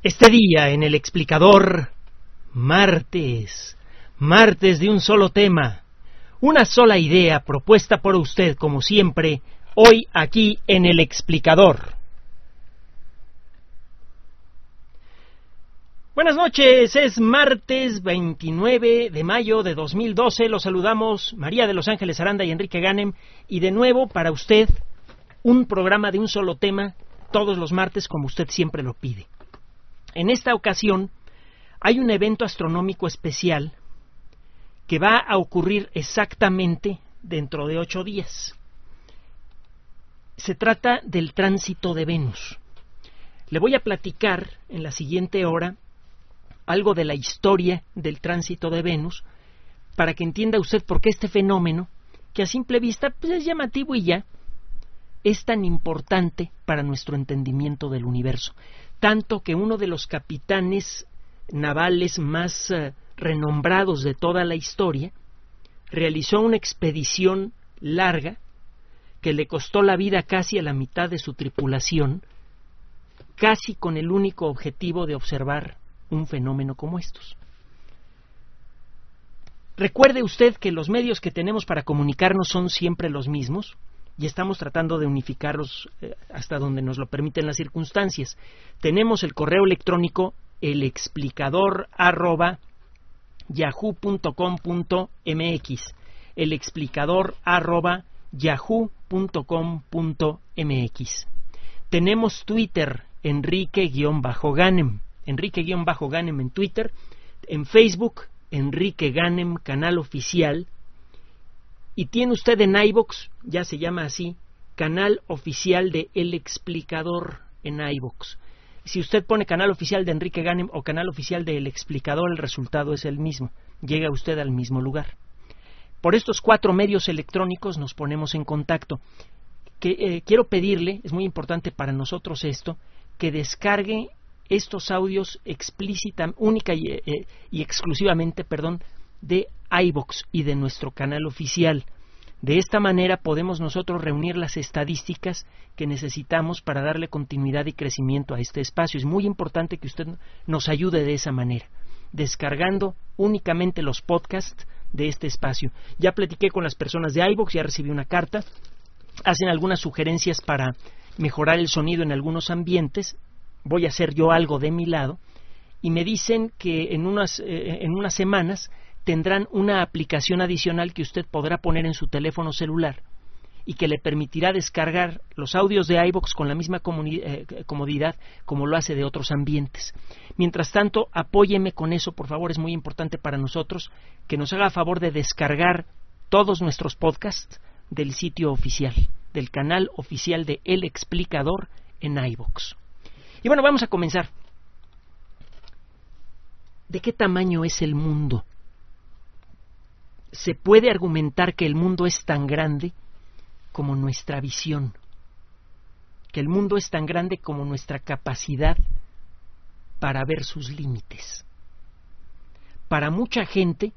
Este día en el explicador, martes, martes de un solo tema, una sola idea propuesta por usted como siempre, hoy aquí en el explicador. Buenas noches, es martes 29 de mayo de 2012, los saludamos María de Los Ángeles Aranda y Enrique Ganem y de nuevo para usted un programa de un solo tema todos los martes como usted siempre lo pide. En esta ocasión hay un evento astronómico especial que va a ocurrir exactamente dentro de ocho días. Se trata del tránsito de Venus. Le voy a platicar en la siguiente hora algo de la historia del tránsito de Venus para que entienda usted por qué este fenómeno, que a simple vista pues, es llamativo y ya, es tan importante para nuestro entendimiento del universo tanto que uno de los capitanes navales más eh, renombrados de toda la historia realizó una expedición larga que le costó la vida casi a la mitad de su tripulación, casi con el único objetivo de observar un fenómeno como estos. Recuerde usted que los medios que tenemos para comunicarnos son siempre los mismos, y estamos tratando de unificarlos eh, hasta donde nos lo permiten las circunstancias. Tenemos el correo electrónico el explicador arroba el explicador arroba tenemos Twitter Enrique-Ganem Enrique-Ganem en Twitter en Facebook Enrique Ganem canal oficial y tiene usted en iBox, ya se llama así, canal oficial de El Explicador en iBox. Si usted pone canal oficial de Enrique Ganem o canal oficial de El Explicador, el resultado es el mismo. Llega usted al mismo lugar. Por estos cuatro medios electrónicos nos ponemos en contacto. Que, eh, quiero pedirle, es muy importante para nosotros esto, que descargue estos audios explícita, única y, eh, y exclusivamente, perdón, de iBox y de nuestro canal oficial. De esta manera podemos nosotros reunir las estadísticas que necesitamos para darle continuidad y crecimiento a este espacio. Es muy importante que usted nos ayude de esa manera, descargando únicamente los podcasts de este espacio. Ya platiqué con las personas de iBox, ya recibí una carta, hacen algunas sugerencias para mejorar el sonido en algunos ambientes, voy a hacer yo algo de mi lado, y me dicen que en unas, eh, en unas semanas tendrán una aplicación adicional que usted podrá poner en su teléfono celular y que le permitirá descargar los audios de iBox con la misma eh, comodidad como lo hace de otros ambientes. Mientras tanto, apóyeme con eso, por favor, es muy importante para nosotros que nos haga favor de descargar todos nuestros podcasts del sitio oficial, del canal oficial de El Explicador en iBox. Y bueno, vamos a comenzar. ¿De qué tamaño es el mundo? Se puede argumentar que el mundo es tan grande como nuestra visión, que el mundo es tan grande como nuestra capacidad para ver sus límites. Para mucha gente,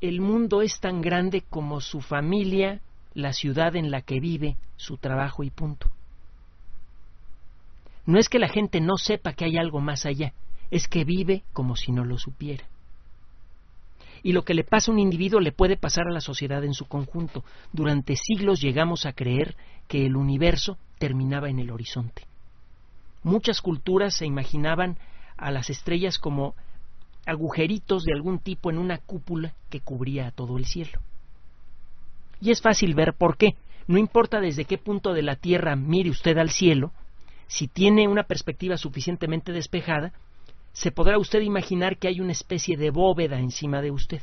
el mundo es tan grande como su familia, la ciudad en la que vive, su trabajo y punto. No es que la gente no sepa que hay algo más allá, es que vive como si no lo supiera y lo que le pasa a un individuo le puede pasar a la sociedad en su conjunto. Durante siglos llegamos a creer que el universo terminaba en el horizonte. Muchas culturas se imaginaban a las estrellas como agujeritos de algún tipo en una cúpula que cubría a todo el cielo. Y es fácil ver por qué. No importa desde qué punto de la Tierra mire usted al cielo, si tiene una perspectiva suficientemente despejada, se podrá usted imaginar que hay una especie de bóveda encima de usted.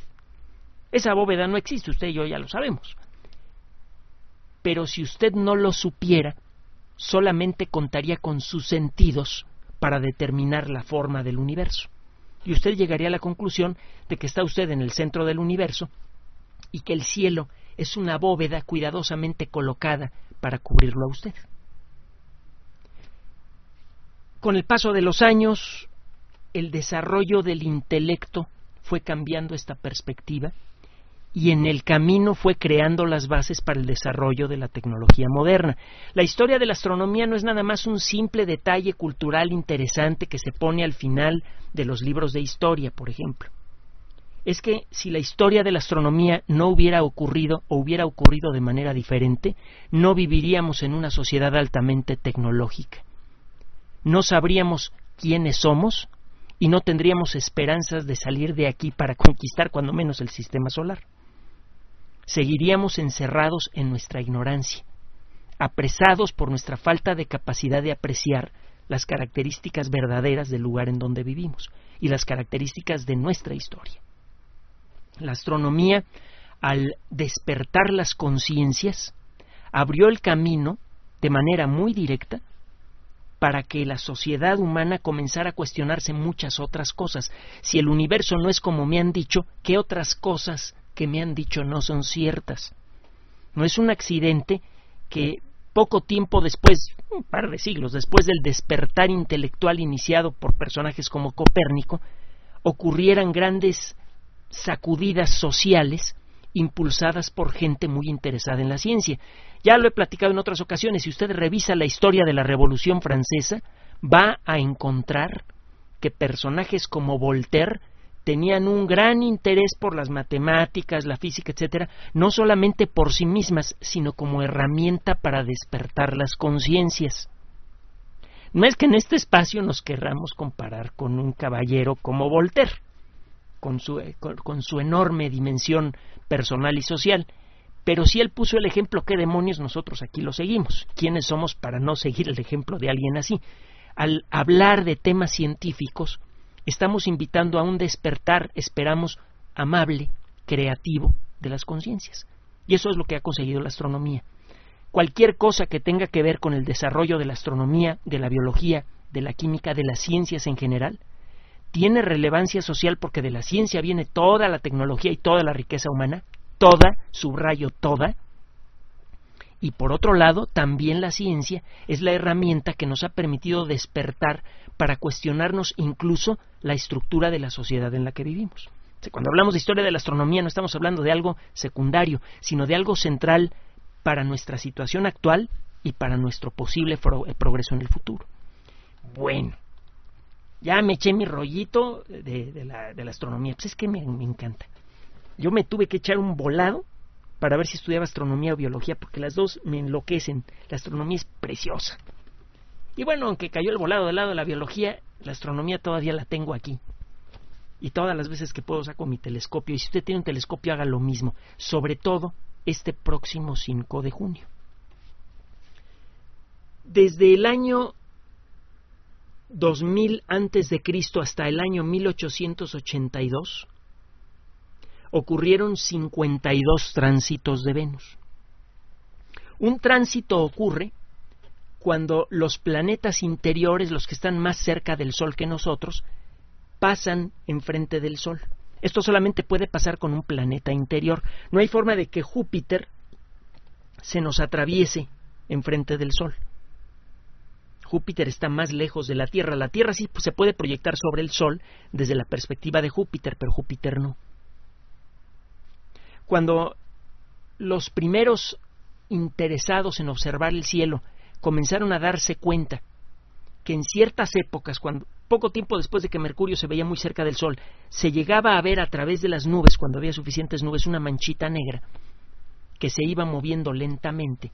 Esa bóveda no existe, usted y yo ya lo sabemos. Pero si usted no lo supiera, solamente contaría con sus sentidos para determinar la forma del universo. Y usted llegaría a la conclusión de que está usted en el centro del universo y que el cielo es una bóveda cuidadosamente colocada para cubrirlo a usted. Con el paso de los años, el desarrollo del intelecto fue cambiando esta perspectiva y en el camino fue creando las bases para el desarrollo de la tecnología moderna. La historia de la astronomía no es nada más un simple detalle cultural interesante que se pone al final de los libros de historia, por ejemplo. Es que si la historia de la astronomía no hubiera ocurrido o hubiera ocurrido de manera diferente, no viviríamos en una sociedad altamente tecnológica. No sabríamos quiénes somos y no tendríamos esperanzas de salir de aquí para conquistar cuando menos el sistema solar seguiríamos encerrados en nuestra ignorancia, apresados por nuestra falta de capacidad de apreciar las características verdaderas del lugar en donde vivimos y las características de nuestra historia. La astronomía, al despertar las conciencias, abrió el camino de manera muy directa para que la sociedad humana comenzara a cuestionarse muchas otras cosas. Si el universo no es como me han dicho, ¿qué otras cosas que me han dicho no son ciertas. No es un accidente que poco tiempo después, un par de siglos después del despertar intelectual iniciado por personajes como Copérnico, ocurrieran grandes sacudidas sociales impulsadas por gente muy interesada en la ciencia. Ya lo he platicado en otras ocasiones, si usted revisa la historia de la Revolución Francesa, va a encontrar que personajes como Voltaire tenían un gran interés por las matemáticas, la física, etcétera, no solamente por sí mismas, sino como herramienta para despertar las conciencias. No es que en este espacio nos querramos comparar con un caballero como Voltaire, con su, eh, con su enorme dimensión personal y social, pero si él puso el ejemplo, ¿qué demonios nosotros aquí lo seguimos? ¿Quiénes somos para no seguir el ejemplo de alguien así? Al hablar de temas científicos, estamos invitando a un despertar, esperamos, amable, creativo de las conciencias. Y eso es lo que ha conseguido la astronomía. Cualquier cosa que tenga que ver con el desarrollo de la astronomía, de la biología, de la química, de las ciencias en general, tiene relevancia social porque de la ciencia viene toda la tecnología y toda la riqueza humana, toda, subrayo toda, y por otro lado, también la ciencia es la herramienta que nos ha permitido despertar para cuestionarnos incluso la estructura de la sociedad en la que vivimos. Cuando hablamos de historia de la astronomía no estamos hablando de algo secundario, sino de algo central para nuestra situación actual y para nuestro posible eh, progreso en el futuro. Bueno, ya me eché mi rollito de, la, astronomía, pues es que me encanta. Yo me tuve que echar un volado para ver si estudiaba astronomía o biología, porque las dos me enloquecen. La astronomía es preciosa. Y bueno, aunque cayó el volado del lado de la biología, la astronomía todavía la tengo aquí. Y todas las veces que puedo saco mi telescopio. Y si usted tiene un telescopio, haga lo mismo. Sobre todo este próximo 5 de junio. Desde el año 2000 antes de Cristo hasta el año 1882, ocurrieron 52 tránsitos de Venus. Un tránsito ocurre cuando los planetas interiores, los que están más cerca del Sol que nosotros, pasan enfrente del Sol. Esto solamente puede pasar con un planeta interior. No hay forma de que Júpiter se nos atraviese enfrente del Sol. Júpiter está más lejos de la Tierra. La Tierra sí se puede proyectar sobre el Sol desde la perspectiva de Júpiter, pero Júpiter no cuando los primeros interesados en observar el cielo comenzaron a darse cuenta que en ciertas épocas, cuando poco tiempo después de que Mercurio se veía muy cerca del Sol, se llegaba a ver a través de las nubes, cuando había suficientes nubes, una manchita negra que se iba moviendo lentamente.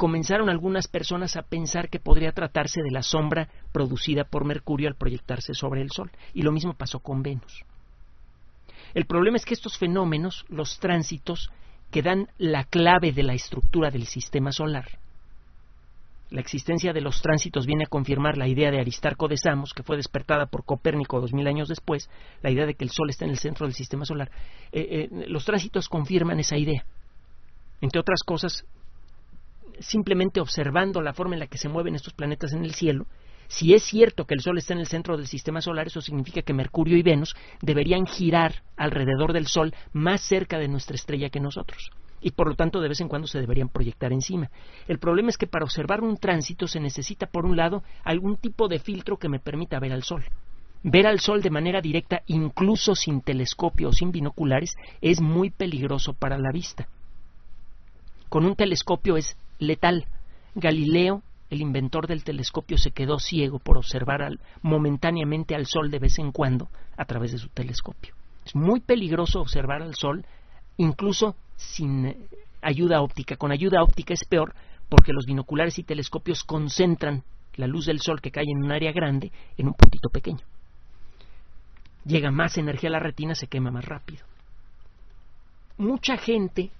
Comenzaron algunas personas a pensar que podría tratarse de la sombra producida por Mercurio al proyectarse sobre el Sol, y lo mismo pasó con Venus. El problema es que estos fenómenos, los tránsitos, que dan la clave de la estructura del sistema solar, la existencia de los tránsitos viene a confirmar la idea de Aristarco de Samos, que fue despertada por Copérnico dos mil años después, la idea de que el Sol está en el centro del sistema solar. Eh, eh, los tránsitos confirman esa idea. Entre otras cosas, simplemente observando la forma en la que se mueven estos planetas en el cielo, si es cierto que el Sol está en el centro del sistema solar, eso significa que Mercurio y Venus deberían girar alrededor del Sol más cerca de nuestra estrella que nosotros y por lo tanto de vez en cuando se deberían proyectar encima. El problema es que para observar un tránsito se necesita por un lado algún tipo de filtro que me permita ver al Sol. Ver al Sol de manera directa, incluso sin telescopio o sin binoculares, es muy peligroso para la vista. Con un telescopio es letal. Galileo, el inventor del telescopio, se quedó ciego por observar momentáneamente al Sol de vez en cuando a través de su telescopio. Es muy peligroso observar al Sol, incluso sin eh, ayuda óptica. Con ayuda óptica es peor porque los binoculares y telescopios concentran la luz del Sol que cae en un área grande en un puntito pequeño llega más energía a la retina, se quema más rápido. Mucha gente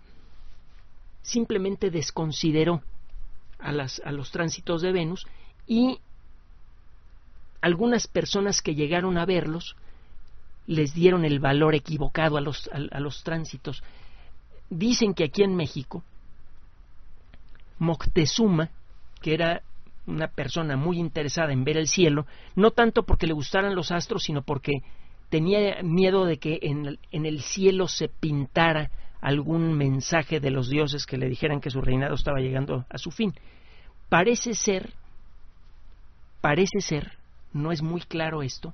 simplemente desconsideró a, las, a los tránsitos de Venus y algunas personas que llegaron a verlos les dieron el valor equivocado a los, a los tránsitos. Dicen que aquí en México, Moctezuma, que era una persona muy interesada en ver el cielo, no tanto porque le gustaran los astros, sino porque tenía miedo de que en, el cielo se pintara algún mensaje de los dioses que le dijeran que su reinado estaba llegando a su fin. Parece ser, parece ser, no es muy claro esto,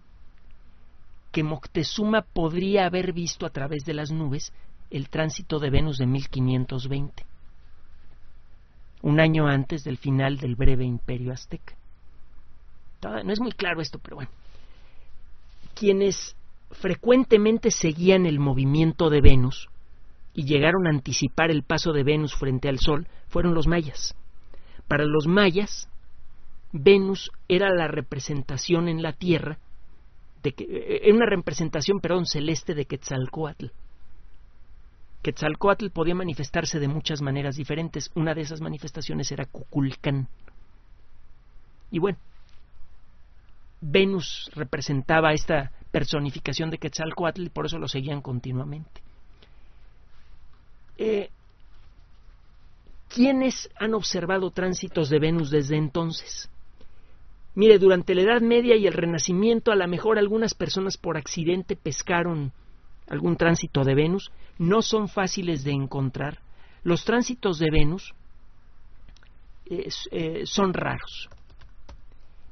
que Moctezuma podría haber visto a través de las nubes el tránsito de Venus de 1520, un año antes del final del breve imperio azteca. No es muy claro esto, pero bueno. Quienes frecuentemente seguían el movimiento de Venus y llegaron a anticipar el paso de Venus frente al Sol fueron los mayas. Para los mayas, Venus era la representación en la Tierra, de que, era eh, una representación, perdón, celeste de Quetzalcoatl. Quetzalcoatl podía manifestarse de muchas maneras diferentes. Una de esas manifestaciones era Cuculcán. Y bueno, Venus representaba esta personificación de Quetzalcoatl y por eso lo seguían continuamente. Eh, ¿Quiénes han observado tránsitos de Venus desde entonces? Mire, durante la Edad Media y el Renacimiento, a lo mejor algunas personas por accidente pescaron algún tránsito de Venus. No son fáciles de encontrar. Los tránsitos de Venus eh, son raros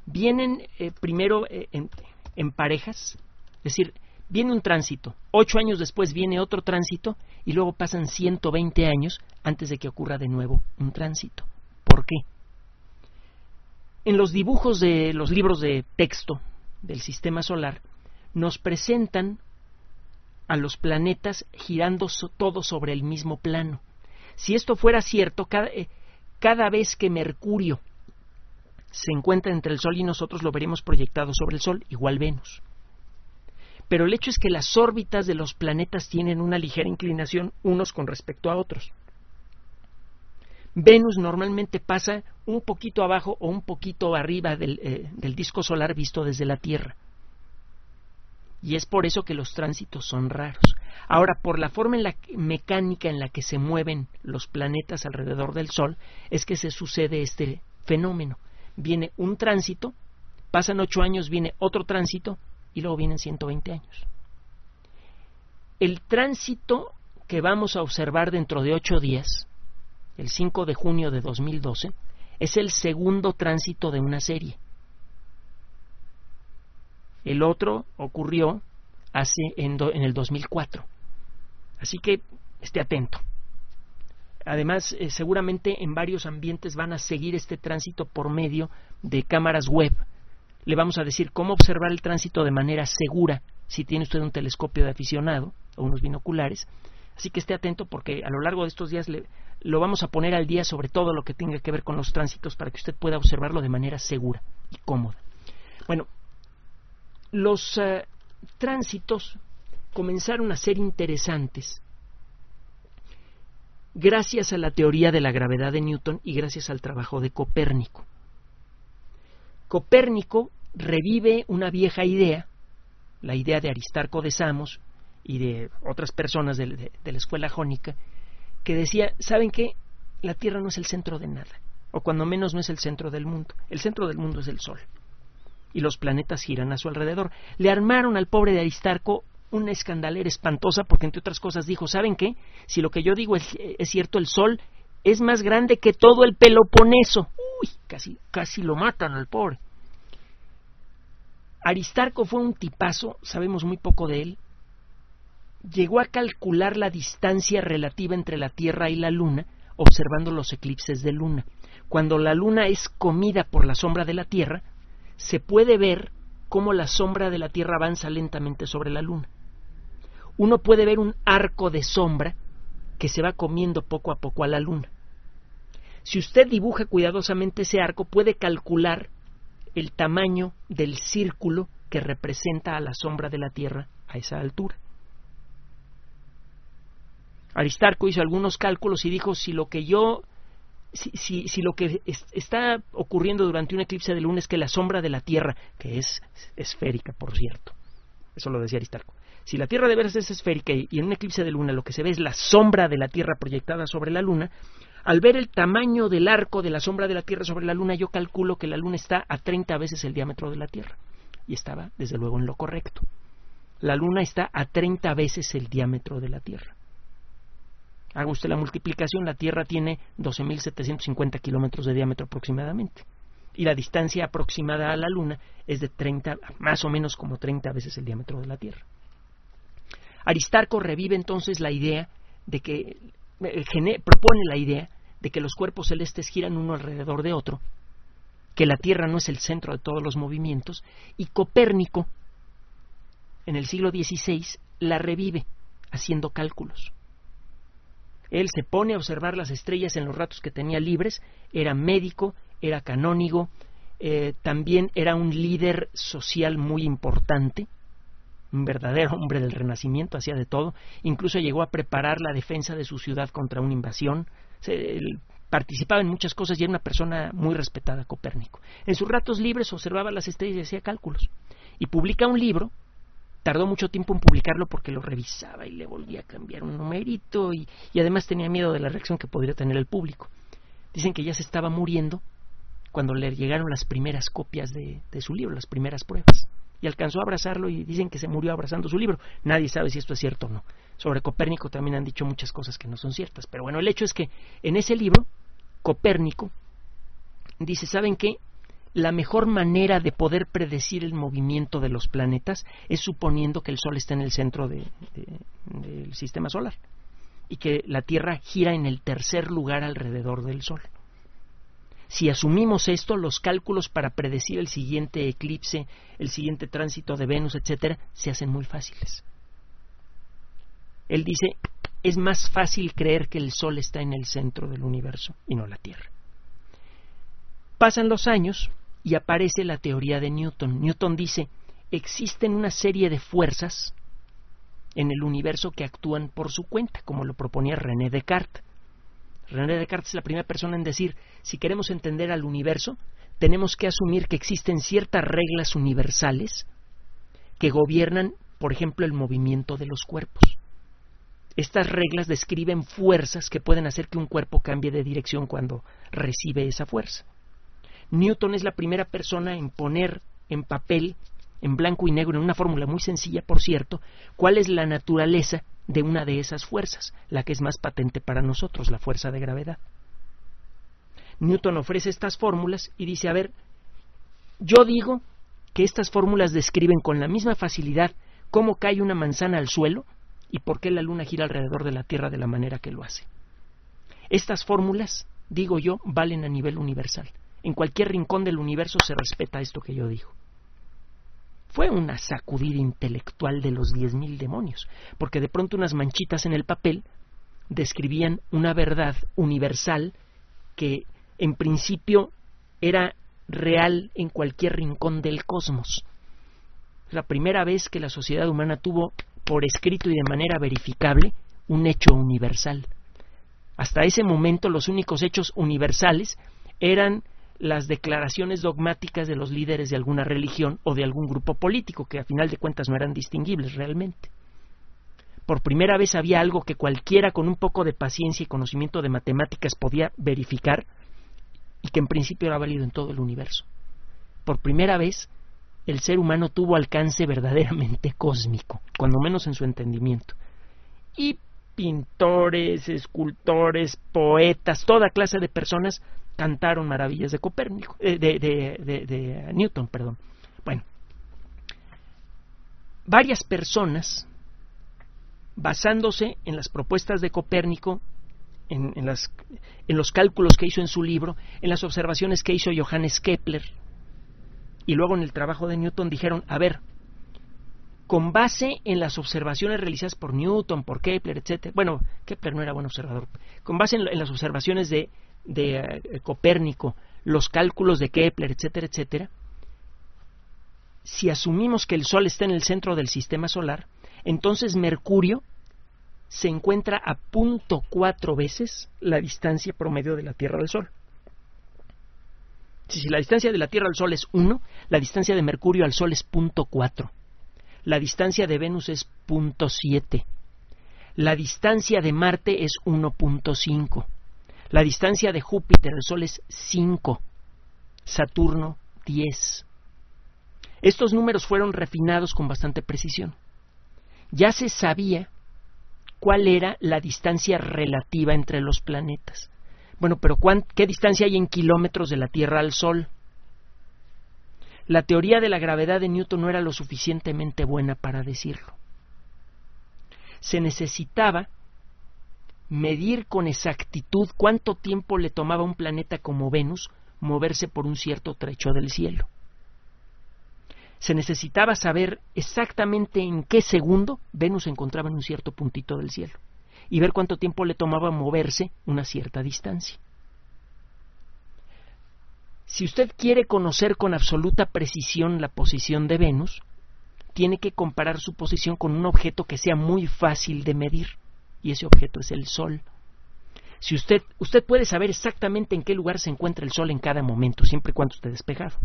vienen eh, primero eh, en, parejas, es decir, viene un tránsito, ocho años después viene otro tránsito y luego pasan 120 años antes de que ocurra de nuevo un tránsito. ¿Por qué? En los dibujos de los libros de texto del sistema solar nos presentan a los planetas girando todos sobre el mismo plano. Si esto fuera cierto, cada, eh, cada vez que Mercurio se encuentra entre el Sol y nosotros lo veremos proyectado sobre el Sol, igual Venus. Pero el hecho es que las órbitas de los planetas tienen una ligera inclinación unos con respecto a otros. Venus normalmente pasa un poquito abajo o un poquito arriba del, eh, del disco solar visto desde la Tierra. Y es por eso que los tránsitos son raros. Ahora, por la forma en la mecánica en la que se mueven los planetas alrededor del Sol, es que se sucede este fenómeno viene un tránsito, pasan ocho años, viene otro tránsito y luego vienen 120 años. El tránsito que vamos a observar dentro de ocho días, el 5 de junio de 2012, es el segundo tránsito de una serie. El otro ocurrió hace en, en el 2004. Así que esté atento. Además, eh, seguramente en varios ambientes van a seguir este tránsito por medio de cámaras web. Le vamos a decir cómo observar el tránsito de manera segura si tiene usted un telescopio de aficionado o unos binoculares. Así que esté atento porque a lo largo de estos días le, lo vamos a poner al día sobre todo lo que tenga que ver con los tránsitos para que usted pueda observarlo de manera segura y cómoda. Bueno, los eh, tránsitos comenzaron a ser interesantes gracias a la teoría de la gravedad de Newton y gracias al trabajo de Copérnico. Copérnico revive una vieja idea, la idea de Aristarco de Samos y de otras personas de, la escuela jónica, que decía, ¿saben qué? La Tierra no es el centro de nada, o cuando menos no es el centro del mundo. El centro del mundo es el Sol. Y los planetas giran a su alrededor. Le armaron al pobre de Aristarco una escandalera espantosa porque entre otras cosas dijo, ¿saben qué? Si lo que yo digo es, cierto, el Sol es más grande que todo el Peloponeso. Uy, casi, casi lo matan al pobre. Aristarco fue un tipazo, sabemos muy poco de él. Llegó a calcular la distancia relativa entre la Tierra y la Luna observando los eclipses de luna. Cuando la luna es comida por la sombra de la Tierra, se puede ver cómo la sombra de la Tierra avanza lentamente sobre la luna. Uno puede ver un arco de sombra que se va comiendo poco a poco a la luna. Si usted dibuja cuidadosamente ese arco, puede calcular el tamaño del círculo que representa a la sombra de la Tierra a esa altura. Aristarco hizo algunos cálculos y dijo si lo que yo si, si, lo que está ocurriendo durante un eclipse de luna es que la sombra de la Tierra, que es esférica, por cierto, eso lo decía Aristarco, si la Tierra de veras es esférica y en un eclipse de luna lo que se ve es la sombra de la Tierra proyectada sobre la luna, al ver el tamaño del arco de la sombra de la Tierra sobre la luna, yo calculo que la luna está a 30 veces el diámetro de la Tierra. Y estaba, desde luego, en lo correcto. La luna está a 30 veces el diámetro de la Tierra. Haga usted la multiplicación, la Tierra tiene 12.750 kilómetros de diámetro aproximadamente. Y la distancia aproximada a la Luna es de 30, más o menos como 30 veces el diámetro de la Tierra. Aristarco revive entonces la idea de que, propone la idea de que los cuerpos celestes giran uno alrededor de otro, que la Tierra no es el centro de todos los movimientos, y Copérnico, en el siglo XVI, la revive haciendo cálculos. Él se pone a observar las estrellas en los ratos que tenía libres, era médico, era canónigo, eh, también era un líder social muy importante, un verdadero hombre del Renacimiento, hacía de todo, incluso llegó a preparar la defensa de su ciudad contra una invasión, participaba en muchas cosas y era una persona muy respetada, Copérnico. En sus ratos libres observaba las estrellas y hacía cálculos. Y publica un libro tardó mucho tiempo en publicarlo porque lo revisaba y le volvía a cambiar un numerito y, además tenía miedo de la reacción que podría tener el público. Dicen que ya se estaba muriendo cuando le llegaron las primeras copias de su libro, las primeras pruebas. Y alcanzó a abrazarlo y dicen que se murió abrazando su libro. Nadie sabe si esto es cierto o no. Sobre Copérnico también han dicho muchas cosas que no son ciertas. Pero bueno, el hecho es que en ese libro, Copérnico dice, ¿saben qué? la mejor manera de poder predecir el movimiento de los planetas es suponiendo que el Sol está en el centro del sistema solar y que la Tierra gira en el tercer lugar alrededor del Sol. Si asumimos esto, los cálculos para predecir el siguiente eclipse, el siguiente tránsito de Venus, etcétera, se hacen muy fáciles. Él dice, es más fácil creer que el Sol está en el centro del universo y no la Tierra. Pasan los años, y aparece la teoría de Newton. Newton dice, existen una serie de fuerzas en el universo que actúan por su cuenta, como lo proponía René Descartes. René Descartes es la primera persona en decir, si queremos entender al universo, tenemos que asumir que existen ciertas reglas universales que gobiernan, por ejemplo, el movimiento de los cuerpos. Estas reglas describen fuerzas que pueden hacer que un cuerpo cambie de dirección cuando recibe esa fuerza. Newton es la primera persona en poner en papel, en blanco y negro, en una fórmula muy sencilla, por cierto, cuál es la naturaleza de una de esas fuerzas, la que es más patente para nosotros, la fuerza de gravedad. Newton ofrece estas fórmulas y dice, a ver, yo digo que estas fórmulas describen con la misma facilidad cómo cae una manzana al suelo y por qué la luna gira alrededor de la Tierra de la manera que lo hace. Estas fórmulas, digo yo, valen a nivel universal en cualquier rincón del universo se respeta esto que yo digo. Fue una sacudida intelectual de los diez mil demonios, porque de pronto unas manchitas en el papel describían una verdad universal que en principio era real en cualquier rincón del cosmos. La primera vez que la sociedad humana tuvo por escrito y de manera verificable un hecho universal. Hasta ese momento los únicos hechos universales eran las declaraciones dogmáticas de los líderes de alguna religión o de algún grupo político, que a final de cuentas no eran distinguibles realmente. Por primera vez había algo que cualquiera con un poco de paciencia y conocimiento de matemáticas podía verificar y que en principio era válido en todo el universo. Por primera vez el ser humano tuvo alcance verdaderamente cósmico, cuando menos en su entendimiento. Y pintores, escultores, poetas, toda clase de personas cantaron maravillas de Copérnico, eh, de, de, Newton, perdón. Bueno, varias personas, basándose en las propuestas de Copérnico, en, en, los cálculos que hizo en su libro, en las observaciones que hizo Johannes Kepler, y luego en el trabajo de Newton, dijeron, a ver, con base en las observaciones realizadas por Newton, por Kepler, etc. Bueno, Kepler no era buen observador. Con base en, las observaciones de, eh, Copérnico, los cálculos de Kepler, etcétera, etcétera, si asumimos que el Sol está en el centro del sistema solar, entonces Mercurio se encuentra a punto cuatro veces la distancia promedio de la Tierra del Sol. Si la distancia de la Tierra al Sol es 1, la distancia de Mercurio al Sol es punto cuatro. La distancia de Venus es punto siete. La distancia de Marte es 1.5. La distancia de Júpiter al Sol es 5. Saturno 10. Estos números fueron refinados con bastante precisión. Ya se sabía cuál era la distancia relativa entre los planetas. Bueno, pero ¿qué distancia hay en kilómetros de la Tierra al Sol? La teoría de la gravedad de Newton no era lo suficientemente buena para decirlo. Se necesitaba medir con exactitud cuánto tiempo le tomaba a un planeta como Venus moverse por un cierto trecho del cielo. Se necesitaba saber exactamente en qué segundo Venus se encontraba en un cierto puntito del cielo y ver cuánto tiempo le tomaba moverse una cierta distancia. Si usted quiere conocer con absoluta precisión la posición de Venus, tiene que comparar su posición con un objeto que sea muy fácil de medir, y ese objeto es el Sol. Si usted, usted puede saber exactamente en qué lugar se encuentra el Sol en cada momento, siempre y cuando esté despejado.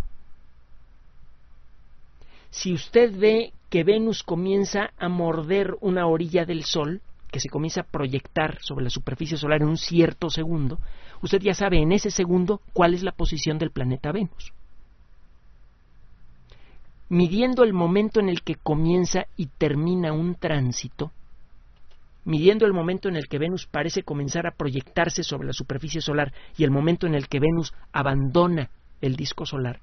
Si usted ve que Venus comienza a morder una orilla del Sol, que se comienza a proyectar sobre la superficie solar en un cierto segundo, usted ya sabe en ese segundo cuál es la posición del planeta Venus. Midiendo el momento en el que comienza y termina un tránsito, midiendo el momento en el que Venus parece comenzar a proyectarse sobre la superficie solar y el momento en el que Venus abandona el disco solar,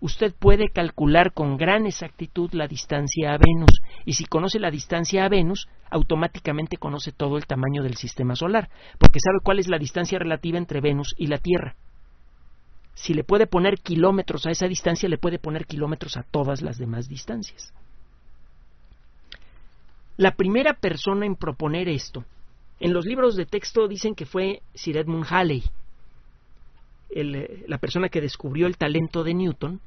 usted puede calcular con gran exactitud la distancia a Venus. Y si conoce la distancia a Venus, automáticamente conoce todo el tamaño del sistema solar, porque sabe cuál es la distancia relativa entre Venus y la Tierra. Si le puede poner kilómetros a esa distancia, le puede poner kilómetros a todas las demás distancias. La primera persona en proponer esto, en los libros de texto dicen que fue Sir Edmund Halley, la persona que descubrió el talento de Newton,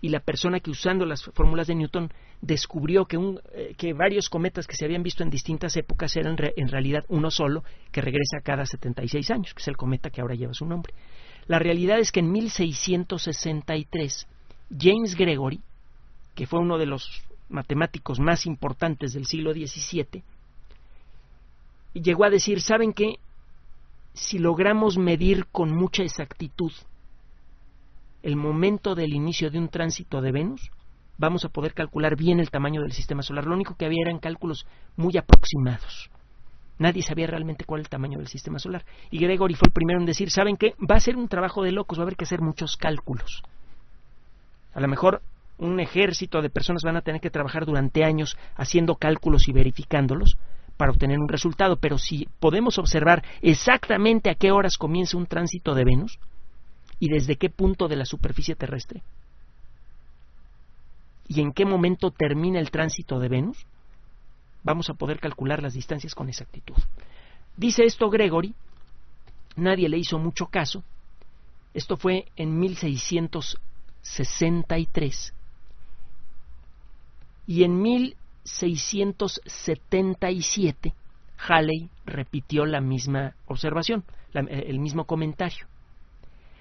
y la persona que usando las fórmulas de Newton descubrió que, eh, varios cometas que se habían visto en distintas épocas eran en realidad uno solo que regresa cada 76 años, que es el cometa que ahora lleva su nombre. La realidad es que en 1663 James Gregory, que fue uno de los matemáticos más importantes del siglo XVII, llegó a decir, ¿saben qué? Si logramos medir con mucha exactitud el momento del inicio de un tránsito de Venus, vamos a poder calcular bien el tamaño del sistema solar. Lo único que había eran cálculos muy aproximados. Nadie sabía realmente cuál era el tamaño del sistema solar. Y Gregory fue el primero en decir, ¿saben qué? Va a ser un trabajo de locos, va a haber que hacer muchos cálculos. A lo mejor un ejército de personas van a tener que trabajar durante años haciendo cálculos y verificándolos para obtener un resultado, pero si podemos observar exactamente a qué horas comienza un tránsito de Venus, y desde qué punto de la superficie terrestre y en qué momento termina el tránsito de Venus, vamos a poder calcular las distancias con exactitud. Dice esto Gregory, nadie le hizo mucho caso, esto fue en 1663 y en 1677 Halley repitió la misma observación, el mismo comentario.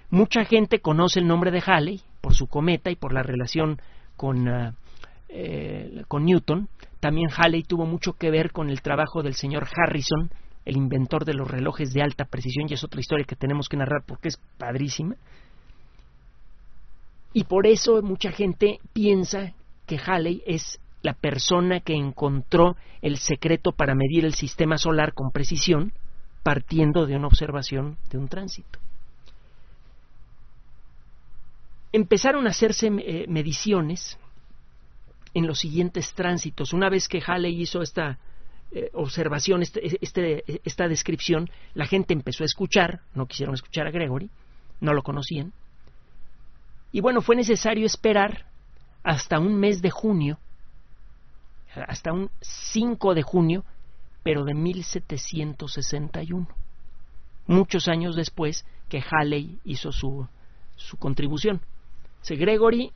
Mucha gente conoce el nombre de Halley por su cometa y por la relación con, ah, eh, con Newton. También Halley tuvo mucho que ver con el trabajo del señor Harrison, el inventor de los relojes de alta precisión, y es otra historia que tenemos que narrar porque es padrísima. Y por eso mucha gente piensa que Halley es la persona que encontró el secreto para medir el sistema solar con precisión, partiendo de una observación de un tránsito empezaron a hacerse eh, mediciones en los siguientes tránsitos. Una vez que Halley hizo esta eh, observación, este, este, esta descripción, la gente empezó a escuchar, no quisieron escuchar a Gregory, no lo conocían. Y bueno, fue necesario esperar hasta un mes de junio, hasta un 5 de junio, pero de 1761, muchos años después que Halley hizo su, su contribución. Gregory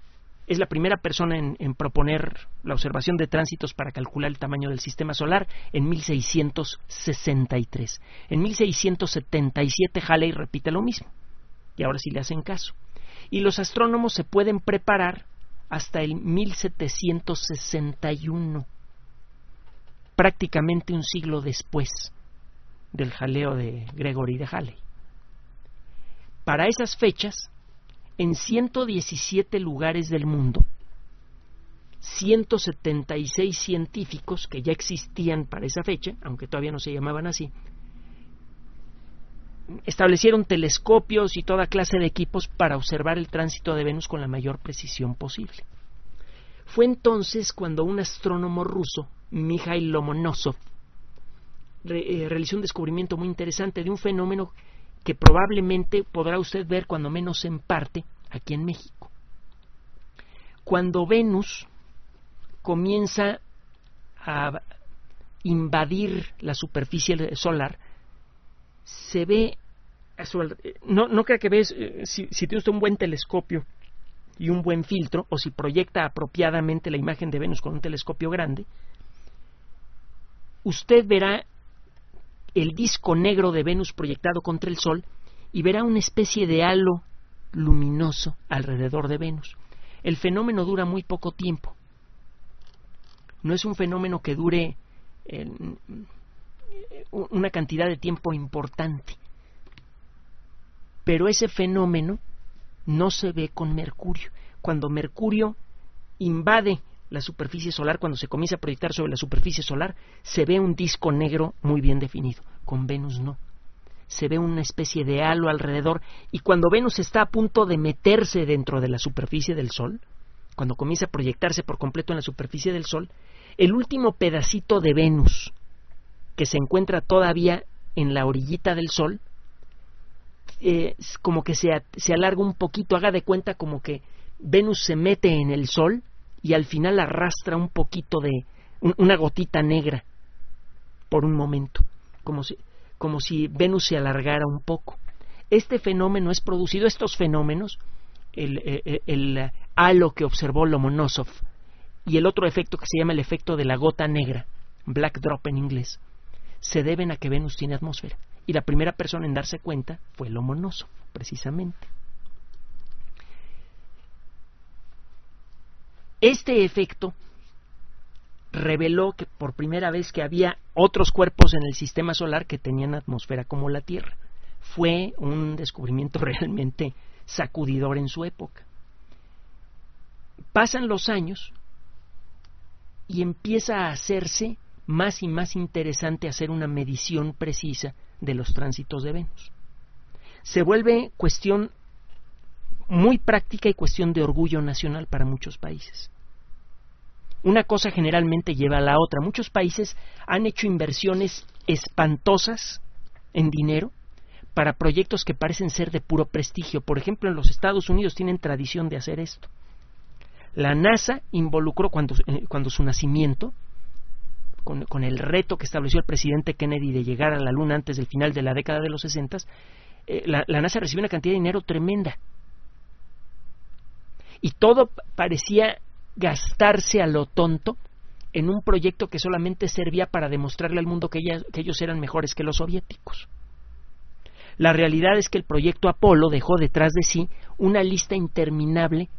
es la primera persona en, proponer la observación de tránsitos para calcular el tamaño del sistema solar en 1663. En 1677 Halley repite lo mismo. Y ahora sí le hacen caso. Y los astrónomos se pueden preparar hasta el 1761, prácticamente un siglo después del jaleo de Gregory de Halley. Para esas fechas, en 117 lugares del mundo, 176 científicos que ya existían para esa fecha, aunque todavía no se llamaban así, establecieron telescopios y toda clase de equipos para observar el tránsito de Venus con la mayor precisión posible. Fue entonces cuando un astrónomo ruso, Mikhail Lomonosov, eh, realizó un descubrimiento muy interesante de un fenómeno que probablemente podrá usted ver cuando menos en parte aquí en México. Cuando Venus comienza a invadir la superficie solar, se ve, no, no crea que ves, eh, si, si tiene usted un buen telescopio y un buen filtro, o si proyecta apropiadamente la imagen de Venus con un telescopio grande, usted verá el disco negro de Venus proyectado contra el Sol y verá una especie de halo luminoso alrededor de Venus. El fenómeno dura muy poco tiempo. No es un fenómeno que dure una cantidad de tiempo importante. Pero ese fenómeno no se ve con Mercurio. Cuando Mercurio invade la superficie solar, cuando se comienza a proyectar sobre la superficie solar, se ve un disco negro muy bien definido. Con Venus no. Se ve una especie de halo alrededor y cuando Venus está a punto de meterse dentro de la superficie del Sol, cuando comienza a proyectarse por completo en la superficie del Sol, el último pedacito de Venus que se encuentra todavía en la orillita del Sol, eh, como que se, se alarga un poquito, haga de cuenta como que Venus se mete en el Sol y al final arrastra un poquito de una gotita negra por un momento, como si, como si Venus se alargara un poco. Este fenómeno es producido, estos fenómenos, el, el, eh, el halo que observó Lomonosov y el otro efecto que se llama el efecto de la gota negra, black drop en inglés, se deben a que Venus tiene atmósfera. Y la primera persona en darse cuenta fue Lomonosov, precisamente. Este efecto reveló que por primera vez que había otros cuerpos en el sistema solar que tenían atmósfera como la Tierra. Fue un descubrimiento realmente sacudidor en su época. Pasan los años y empieza a hacerse más y más interesante hacer una medición precisa de los tránsitos de Venus. Se vuelve cuestión muy práctica y cuestión de orgullo nacional para muchos países. Una cosa generalmente lleva a la otra. Muchos países han hecho inversiones espantosas en dinero para proyectos que parecen ser de puro prestigio. Por ejemplo, en los Estados Unidos tienen tradición de hacer esto. La NASA involucró cuando, eh, cuando su nacimiento, con, el reto que estableció el presidente Kennedy de llegar a la Luna antes del final de la década de los 60, eh, la, la NASA recibió una cantidad de dinero tremenda y todo parecía gastarse a lo tonto en un proyecto que solamente servía para demostrarle al mundo que, ellos eran mejores que los soviéticos. La realidad es que el proyecto Apolo dejó detrás de sí una lista interminable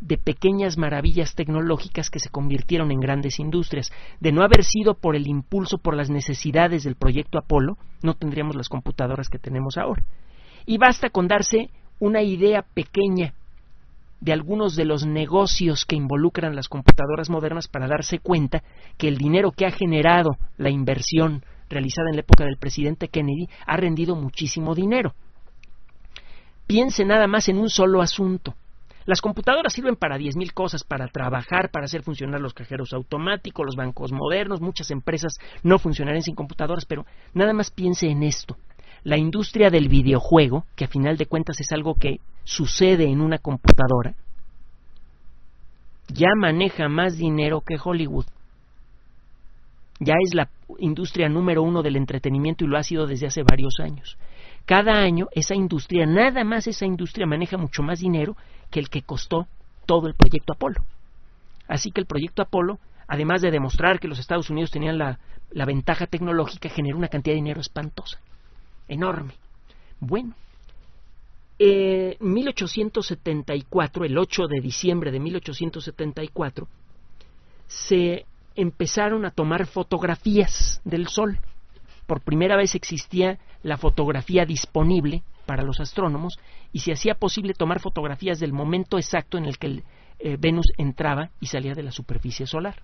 de pequeñas maravillas tecnológicas que se convirtieron en grandes industrias. De no haber sido por el impulso, por las necesidades del proyecto Apolo, no tendríamos las computadoras que tenemos ahora. Y basta con darse una idea pequeña de algunos de los negocios que involucran las computadoras modernas para darse cuenta que el dinero que ha generado la inversión realizada en la época del presidente Kennedy ha rendido muchísimo dinero. Piense nada más en un solo asunto. Las computadoras sirven para 10.000 cosas, para trabajar, para hacer funcionar los cajeros automáticos, los bancos modernos, muchas empresas no funcionarían sin computadoras, pero nada más piense en esto. La industria del videojuego, que a final de cuentas es algo que sucede en una computadora, ya maneja más dinero que Hollywood. Ya es la industria número uno del entretenimiento y lo ha sido desde hace varios años. Cada año esa industria, nada más esa industria maneja mucho más dinero que el que costó todo el proyecto Apolo. Así que el proyecto Apolo, además de demostrar que los Estados Unidos tenían la, ventaja tecnológica, generó una cantidad de dinero espantosa, enorme. Bueno, en 1874, el 8 de diciembre de 1874, se empezaron a tomar fotografías del Sol. Por primera vez existía la fotografía disponible para los astrónomos y se hacía posible tomar fotografías del momento exacto en el que eh, Venus entraba y salía de la superficie solar.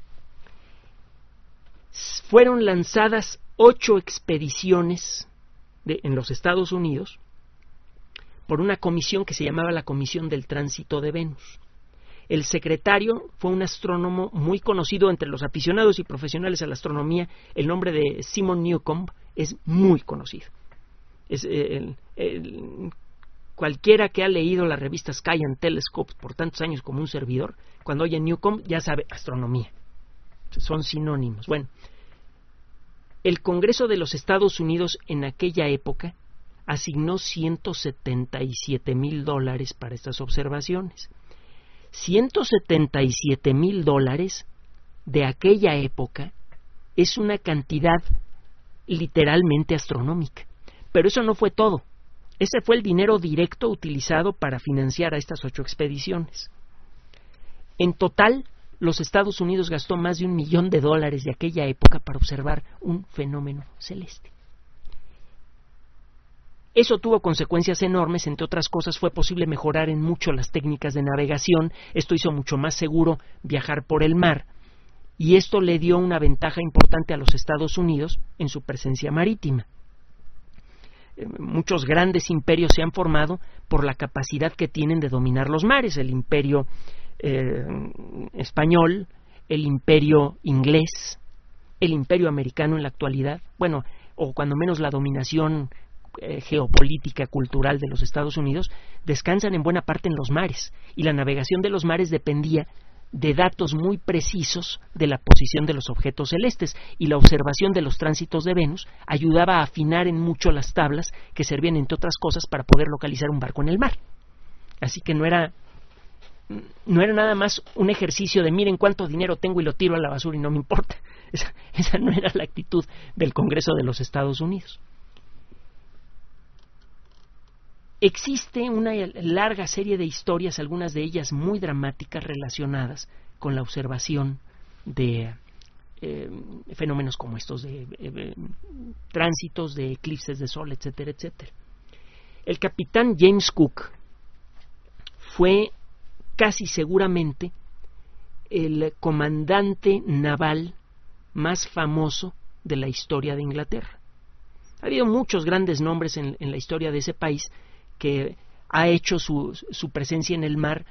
Fueron lanzadas ocho expediciones en los Estados Unidos por una comisión que se llamaba la Comisión del Tránsito de Venus. El secretario fue un astrónomo muy conocido entre los aficionados y profesionales a la astronomía. El nombre de Simon Newcomb es muy conocido. Eh, cualquiera que ha leído la revista Sky and Telescope por tantos años como un servidor, cuando oye Newcomb ya sabe astronomía. Son sinónimos. Bueno, el Congreso de los Estados Unidos en aquella época asignó 177 mil dólares para estas observaciones. 177 mil dólares de aquella época es una cantidad literalmente astronómica. Pero eso no fue todo. Ese fue el dinero directo utilizado para financiar a estas ocho expediciones. En total, los Estados Unidos gastó más de un millón de dólares de aquella época para observar un fenómeno celeste. Eso tuvo consecuencias enormes, entre otras cosas fue posible mejorar en mucho las técnicas de navegación, esto hizo mucho más seguro viajar por el mar, y esto le dio una ventaja importante a los Estados Unidos en su presencia marítima. Eh, muchos grandes imperios se han formado por la capacidad que tienen de dominar los mares, el imperio eh, español, el imperio inglés, el imperio americano en la actualidad, bueno, o cuando menos la dominación eh, geopolítica cultural de los Estados Unidos descansan en buena parte en los mares. Y la navegación de los mares dependía de datos muy precisos de la posición de los objetos celestes y la observación de los tránsitos de Venus ayudaba a afinar en mucho las tablas que servían entre otras cosas para poder localizar un barco en el mar. Así que no era no era nada más un ejercicio de miren cuánto dinero tengo y lo tiro a la basura y no me importa. Esa, esa no era la actitud del Congreso de los Estados Unidos. Existe una larga serie de historias, algunas de ellas muy dramáticas, relacionadas con la observación de eh, fenómenos como estos, de eh, tránsitos, de eclipses de sol, etcétera, etcétera. El capitán James Cook fue casi seguramente el comandante naval más famoso de la historia de Inglaterra. Ha habido muchos grandes nombres en la historia de ese país, que ha hecho su, su presencia en el mar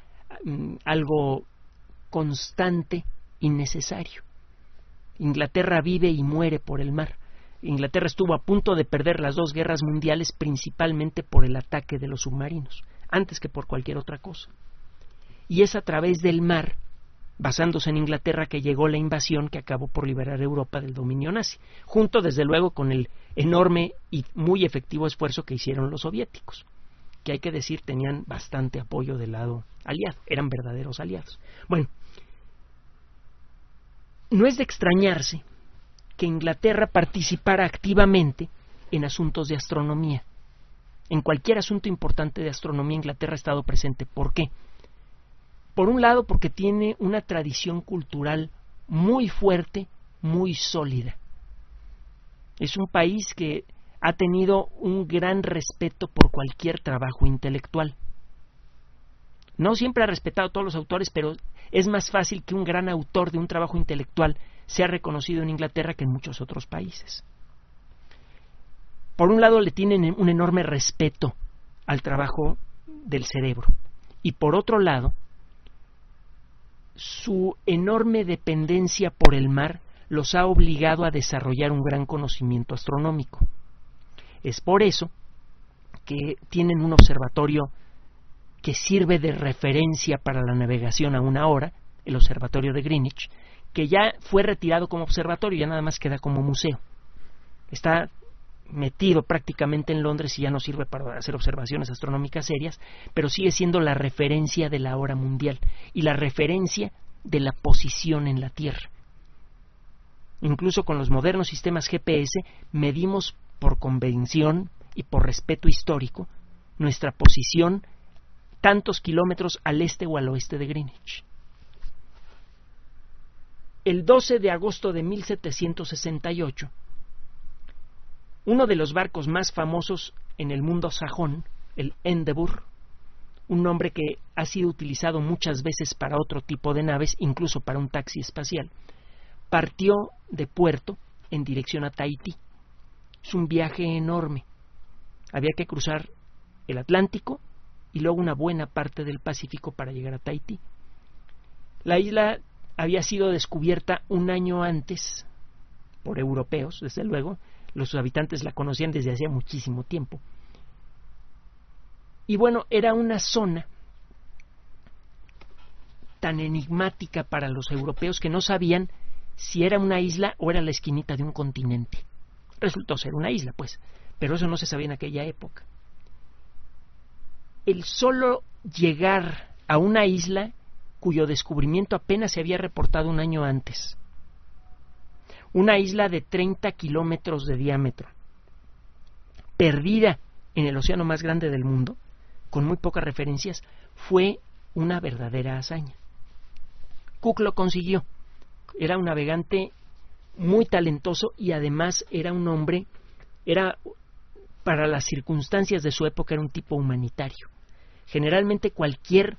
mm, algo constante y necesario. Inglaterra vive y muere por el mar. Inglaterra estuvo a punto de perder las dos guerras mundiales principalmente por el ataque de los submarinos, antes que por cualquier otra cosa. Y es a través del mar, basándose en Inglaterra, que llegó la invasión que acabó por liberar Europa del dominio nazi, junto desde luego con el enorme y muy efectivo esfuerzo que hicieron los soviéticos que hay que decir tenían bastante apoyo del lado aliado, eran verdaderos aliados. Bueno, no es de extrañarse que Inglaterra participara activamente en asuntos de astronomía. En cualquier asunto importante de astronomía Inglaterra ha estado presente. ¿Por qué? Por un lado, porque tiene una tradición cultural muy fuerte, muy sólida. Es un país que ha tenido un gran respeto por cualquier trabajo intelectual. No siempre ha respetado a todos los autores, pero es más fácil que un gran autor de un trabajo intelectual sea reconocido en Inglaterra que en muchos otros países. Por un lado, le tienen un enorme respeto al trabajo del cerebro y por otro lado, su enorme dependencia por el mar los ha obligado a desarrollar un gran conocimiento astronómico. Es por eso que tienen un observatorio que sirve de referencia para la navegación a una hora, el observatorio de Greenwich, que ya fue retirado como observatorio, ya nada más queda como museo. Está metido prácticamente en Londres y ya no sirve para hacer observaciones astronómicas serias, pero sigue siendo la referencia de la hora mundial y la referencia de la posición en la Tierra. Incluso con los modernos sistemas GPS medimos por convención y por respeto histórico nuestra posición tantos kilómetros al este o al oeste de Greenwich. El 12 de agosto de 1768, uno de los barcos más famosos en el mundo sajón, el Endeavour, un nombre que ha sido utilizado muchas veces para otro tipo de naves, incluso para un taxi espacial, partió de puerto en dirección a Tahití. Es un viaje enorme. Había que cruzar el Atlántico y luego una buena parte del Pacífico para llegar a Tahití. La isla había sido descubierta un año antes por europeos, desde luego, los habitantes la conocían desde hacía muchísimo tiempo. Y bueno, era una zona tan enigmática para los europeos que no sabían si era una isla o era la esquinita de un continente. Resultó ser una isla, pues, pero eso no se sabía en aquella época. El solo llegar a una isla cuyo descubrimiento apenas se había reportado un año antes una isla de 30 kilómetros de diámetro, perdida en el océano más grande del mundo, con muy pocas referencias, fue una verdadera hazaña. Cook lo consiguió. Era un navegante muy talentoso y además era un hombre, era para las circunstancias de su época era un tipo humanitario. Generalmente cualquier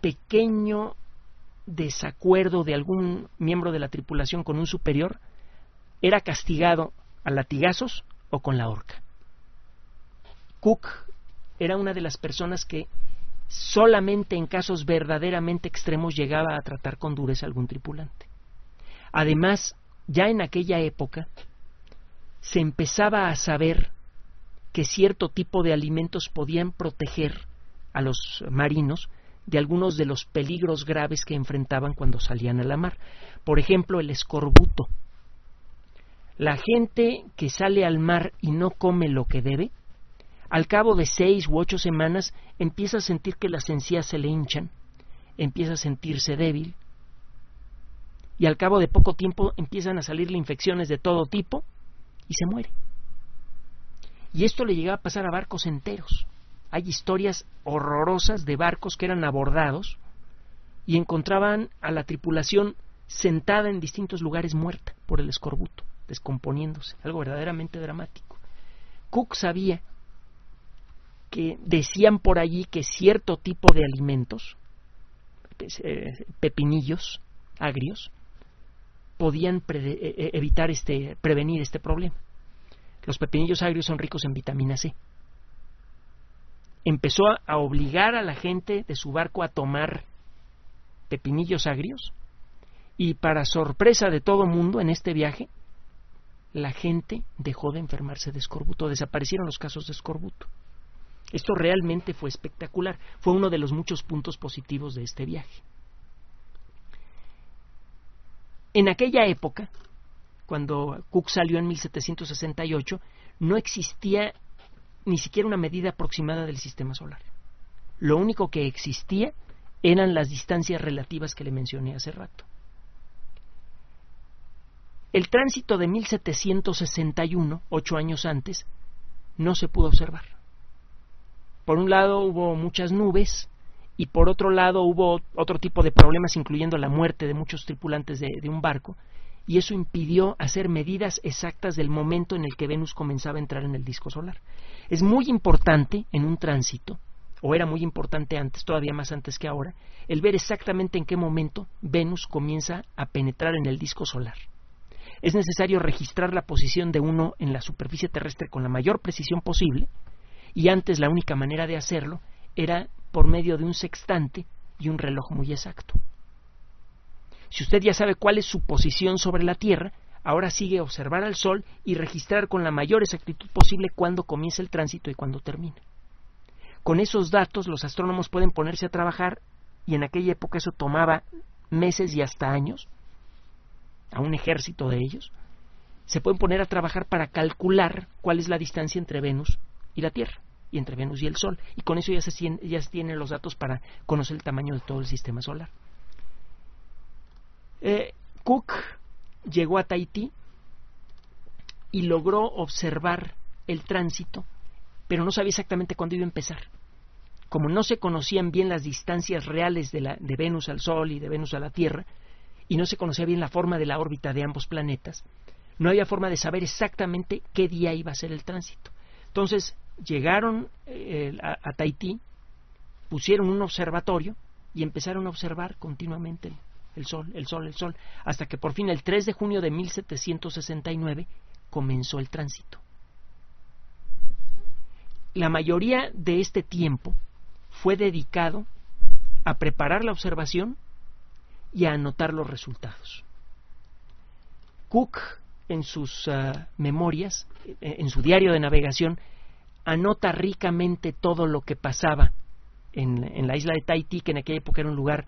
pequeño desacuerdo de algún miembro de la tripulación con un superior, era castigado a latigazos o con la horca. Cook era una de las personas que solamente en casos verdaderamente extremos llegaba a tratar con dureza a algún tripulante. Además, ya en aquella época se empezaba a saber que cierto tipo de alimentos podían proteger a los marinos de algunos de los peligros graves que enfrentaban cuando salían a la mar. Por ejemplo, el escorbuto. La gente que sale al mar y no come lo que debe, al cabo de seis u ocho semanas empieza a sentir que las encías se le hinchan, empieza a sentirse débil, y al cabo de poco tiempo empiezan a salirle infecciones de todo tipo y se muere. Y esto le llegaba a pasar a barcos enteros hay historias horrorosas de barcos que eran abordados y encontraban a la tripulación sentada en distintos lugares muerta por el escorbuto, descomponiéndose, algo verdaderamente dramático. Cook sabía que decían por allí que cierto tipo de alimentos, eh, pepinillos agrios, podían e, e, evitar este, prevenir este problema. Los pepinillos agrios son ricos en vitamina C empezó a obligar a la gente de su barco a tomar pepinillos agrios y para sorpresa de todo mundo en este viaje la gente dejó de enfermarse de escorbuto, desaparecieron los casos de escorbuto. Esto realmente fue espectacular, fue uno de los muchos puntos positivos de este viaje. En aquella época, cuando Cook salió en 1768, no existía ni siquiera una medida aproximada del sistema solar. Lo único que existía eran las distancias relativas que le mencioné hace rato. El tránsito de 1761, ocho años antes, no se pudo observar. Por un lado hubo muchas nubes y por otro lado hubo otro tipo de problemas, incluyendo la muerte de muchos tripulantes de, un barco, y eso impidió hacer medidas exactas del momento en el que Venus comenzaba a entrar en el disco solar. Es muy importante en un tránsito, o era muy importante antes, todavía más antes que ahora, el ver exactamente en qué momento Venus comienza a penetrar en el disco solar. Es necesario registrar la posición de uno en la superficie terrestre con la mayor precisión posible, y antes la única manera de hacerlo era por medio de un sextante y un reloj muy exacto. Si usted ya sabe cuál es su posición sobre la Tierra, ahora sigue observar al Sol y registrar con la mayor exactitud posible cuándo comienza el tránsito y cuándo termina. Con esos datos los astrónomos pueden ponerse a trabajar y en aquella época eso tomaba meses y hasta años, a un ejército de ellos, se pueden poner a trabajar para calcular cuál es la distancia entre Venus y la Tierra, entre Venus y el Sol, y con eso ya se, ya se tienen los datos para conocer el tamaño de todo el sistema solar. Eh, Cook llegó a Tahití y logró observar el tránsito, pero no sabía exactamente cuándo iba a empezar. Como no se conocían bien las distancias reales de, la, de Venus al Sol y de Venus a la Tierra, y no se conocía bien la forma de la órbita de ambos planetas, no había forma de saber exactamente qué día iba a ser el tránsito. Entonces llegaron eh, a, Tahití, pusieron un observatorio y empezaron a observar continuamente el sol, el sol, el sol, hasta que por fin el 3 de junio de 1769 comenzó el tránsito. La mayoría de este tiempo fue dedicado a preparar la observación y a anotar los resultados. Cook, en sus uh, memorias, en su diario de navegación, anota ricamente todo lo que pasaba en, en, la isla de Tahití, que en aquella época era un lugar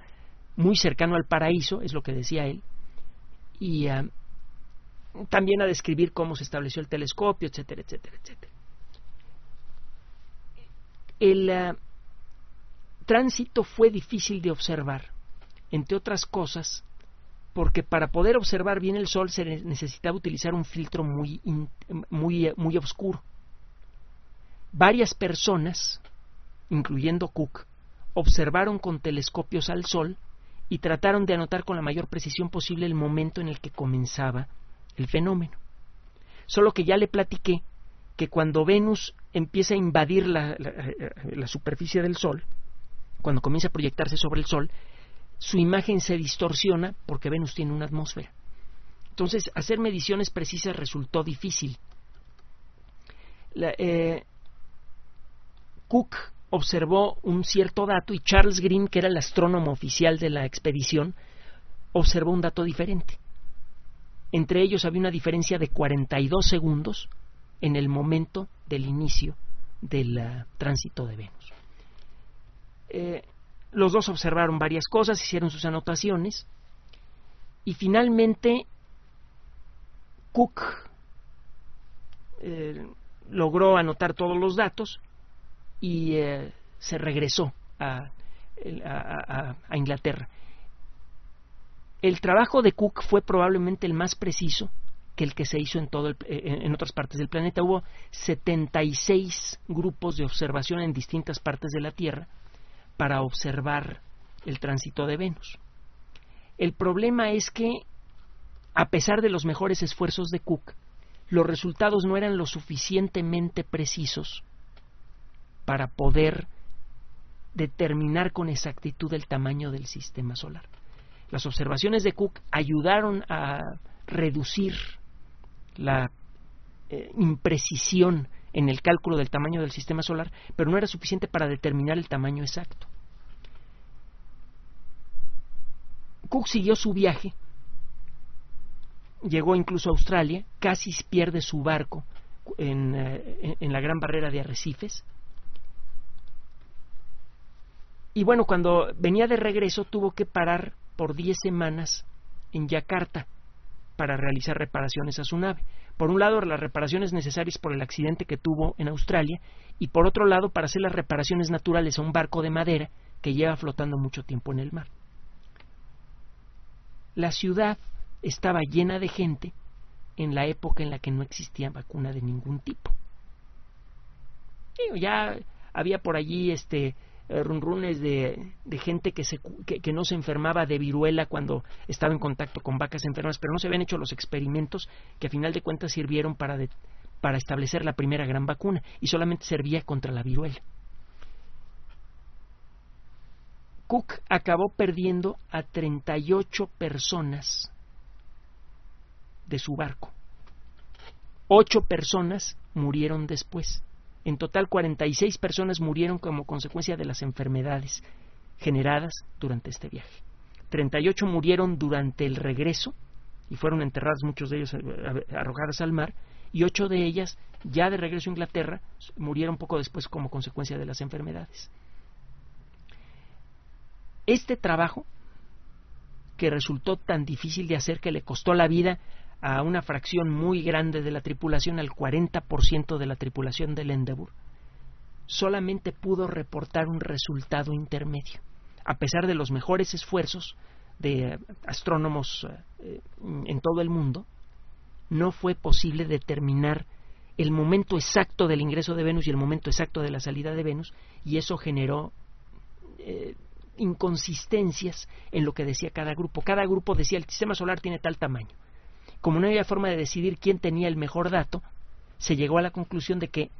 muy cercano al paraíso, es lo que decía él, y uh, también a describir cómo se estableció el telescopio, etcétera, etcétera, etcétera. El uh, tránsito fue difícil de observar, entre otras cosas, porque para poder observar bien el Sol se necesitaba utilizar un filtro muy, muy, muy oscuro. Varias personas, incluyendo Cook, observaron con telescopios al Sol y trataron de anotar con la mayor precisión posible el momento en el que comenzaba el fenómeno. Solo que ya le platiqué que cuando Venus empieza a invadir la, la, la superficie del Sol, cuando comienza a proyectarse sobre el Sol, su imagen se distorsiona porque Venus tiene una atmósfera. Entonces, hacer mediciones precisas resultó difícil. La, eh, Cook observó un cierto dato y Charles Green, que era el astrónomo oficial de la expedición, observó un dato diferente. Entre ellos había una diferencia de 42 segundos en el momento del inicio del uh, tránsito de Venus. Eh, los dos observaron varias cosas, hicieron sus anotaciones y finalmente Cook eh, logró anotar todos los datos y eh, se regresó a, a, Inglaterra. El trabajo de Cook fue probablemente el más preciso que el que se hizo en, todo el, en otras partes del planeta. Hubo 76 grupos de observación en distintas partes de la Tierra para observar el tránsito de Venus. El problema es que, a pesar de los mejores esfuerzos de Cook, los resultados no eran lo suficientemente precisos para poder determinar con exactitud el tamaño del sistema solar. Las observaciones de Cook ayudaron a reducir la eh, imprecisión en el cálculo del tamaño del sistema solar, pero no era suficiente para determinar el tamaño exacto. Cook siguió su viaje, llegó incluso a Australia, casi pierde su barco en, eh, en la gran barrera de arrecifes. Y bueno, cuando venía de regreso tuvo que parar por 10 semanas en Yakarta para realizar reparaciones a su nave. Por un lado, las reparaciones necesarias por el accidente que tuvo en Australia y por otro lado, para hacer las reparaciones naturales a un barco de madera que lleva flotando mucho tiempo en el mar. La ciudad estaba llena de gente en la época en la que no existía vacuna de ningún tipo. ya había por allí este runrunes de, de gente que, se, que, no se enfermaba de viruela cuando estaba en contacto con vacas enfermas, pero no se habían hecho los experimentos que a final de cuentas sirvieron para, de, para establecer la primera gran vacuna y solamente servía contra la viruela. Cook acabó perdiendo a 38 personas de su barco. Ocho personas murieron después En total, 46 personas murieron como consecuencia de las enfermedades generadas durante este viaje. 38 murieron durante el regreso y fueron enterradas muchos de ellos eh, arrojadas al mar y ocho de ellas ya de regreso a Inglaterra murieron poco después como consecuencia de las enfermedades. Este trabajo que resultó tan difícil de hacer que le costó la vida a una fracción muy grande de la tripulación, al 40% de la tripulación del Endeavour, solamente pudo reportar un resultado intermedio, a pesar de los mejores esfuerzos de astrónomos eh, en todo el mundo, no fue posible determinar el momento exacto del ingreso de Venus y el momento exacto de la salida de Venus, y eso generó eh, inconsistencias en lo que decía cada grupo. Cada grupo decía el sistema solar tiene tal tamaño. Como no había forma de decidir quién tenía el mejor dato, se llegó a la conclusión de que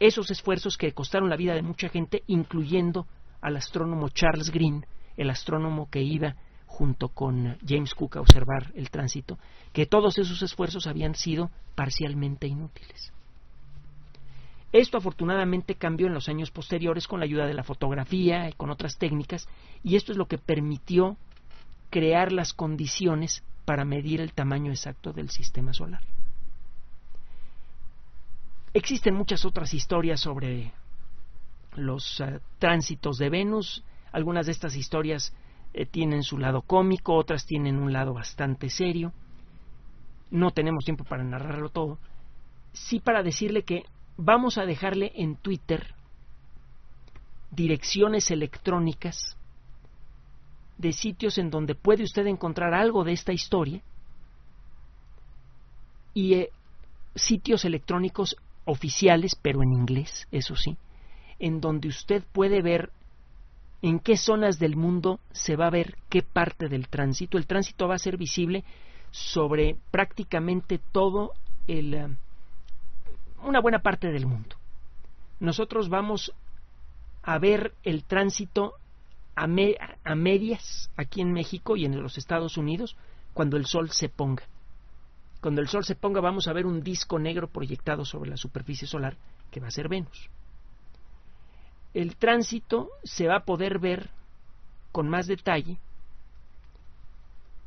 esos esfuerzos que costaron la vida de mucha gente, incluyendo al astrónomo Charles Green, el astrónomo que iba junto con James Cook a observar el tránsito, que todos esos esfuerzos habían sido parcialmente inútiles. Esto afortunadamente cambió en los años posteriores con la ayuda de la fotografía y con otras técnicas, y esto es lo que permitió crear las condiciones para medir el tamaño exacto del sistema solar. Existen muchas otras historias sobre los eh, tránsitos de Venus. Algunas de estas historias eh, tienen su lado cómico, otras tienen un lado bastante serio. No tenemos tiempo para narrarlo todo. Sí para decirle que vamos a dejarle en Twitter direcciones electrónicas de sitios en donde puede usted encontrar algo de esta historia y eh, sitios electrónicos oficiales, pero en inglés, eso sí, en donde usted puede ver en qué zonas del mundo se va a ver qué parte del tránsito. El tránsito va a ser visible sobre prácticamente todo el eh, una buena parte del mundo. Nosotros vamos a ver el tránsito a, medias aquí en México y en los Estados Unidos cuando el sol se ponga. Cuando el sol se ponga vamos a ver un disco negro proyectado sobre la superficie solar que va a ser Venus el tránsito se va a poder ver con más detalle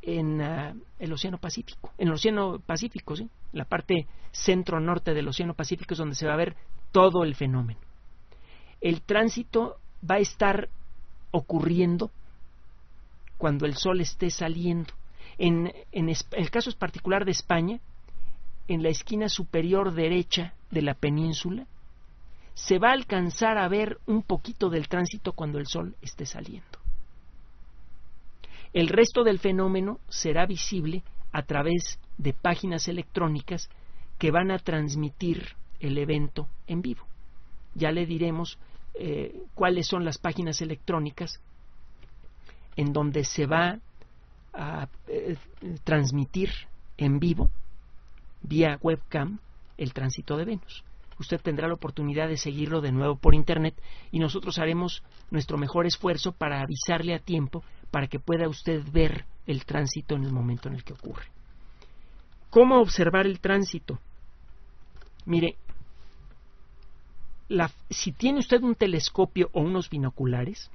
en ah, el Océano Pacífico. En el Océano Pacífico, ¿sí? La parte centro-norte del Océano Pacífico es donde se va a ver todo el fenómeno. El tránsito va a estar ocurriendo cuando el sol esté saliendo. En, el caso es particular de España, en la esquina superior derecha de la península, se va a alcanzar a ver un poquito del tránsito cuando el Sol esté saliendo. El resto del fenómeno será visible a través de páginas electrónicas que van a transmitir el evento en vivo. Ya le diremos eh, cuáles son las páginas electrónicas en donde se va a eh, transmitir en vivo vía webcam el tránsito de Venus usted tendrá la oportunidad de seguirlo de nuevo por Internet y nosotros haremos nuestro mejor esfuerzo para avisarle a tiempo para que pueda usted ver el tránsito en el momento en el que ocurre. ¿Cómo observar el tránsito? Mire, si tiene usted un telescopio o unos binoculares,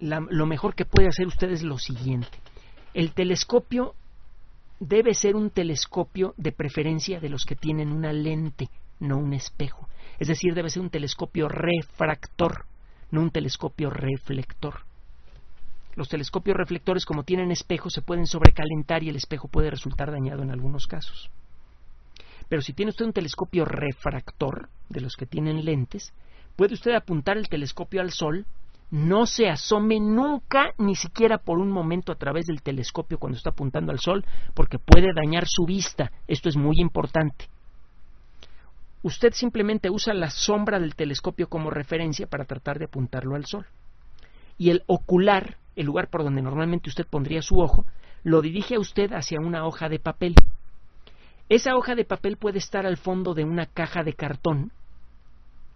lo mejor que puede hacer usted es lo siguiente. El telescopio debe ser un telescopio de preferencia de los que tienen una lente, no un espejo. Es decir, debe ser un telescopio refractor, no un telescopio reflector. Los telescopios reflectores, como tienen espejos, se pueden sobrecalentar y el espejo puede resultar dañado en algunos casos. Pero si tiene usted un telescopio refractor, de los que tienen lentes, puede usted apuntar el telescopio al sol no se asome nunca, ni siquiera por un momento a través del telescopio cuando está apuntando al sol, porque puede dañar su vista. Esto es muy importante. Usted simplemente usa la sombra del telescopio como referencia para tratar de apuntarlo al sol. Y el ocular, el lugar por donde normalmente usted pondría su ojo, lo dirige a usted hacia una hoja de papel. Esa hoja de papel puede estar al fondo de una caja de cartón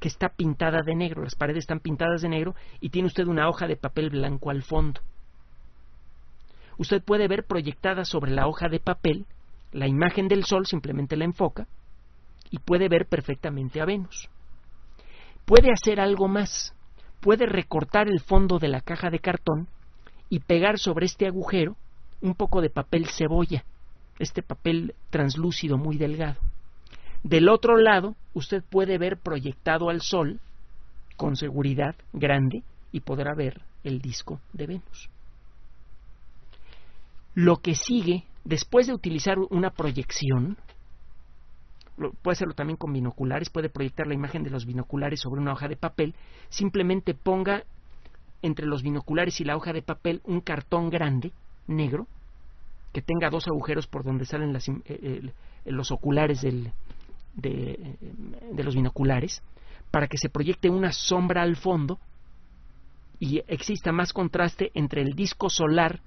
que está pintada de negro, las paredes están pintadas de negro y tiene usted una hoja de papel blanco al fondo. Usted puede ver proyectada sobre la hoja de papel la imagen del sol, simplemente la enfoca y puede ver perfectamente a Venus. Puede hacer algo más. Puede recortar el fondo de la caja de cartón y pegar sobre este agujero un poco de papel cebolla, este papel translúcido muy delgado. Del otro lado, usted puede ver proyectado al Sol, con seguridad grande, y podrá ver el disco de Venus. Lo que sigue, después de utilizar una proyección, puede hacerlo también con binoculares, puede proyectar la imagen de los binoculares sobre una hoja de papel, simplemente ponga entre los binoculares y la hoja de papel un cartón grande, negro, que tenga dos agujeros por donde salen eh, los oculares del, de, de los binoculares, para que se proyecte una sombra al fondo y exista más contraste entre el disco solar,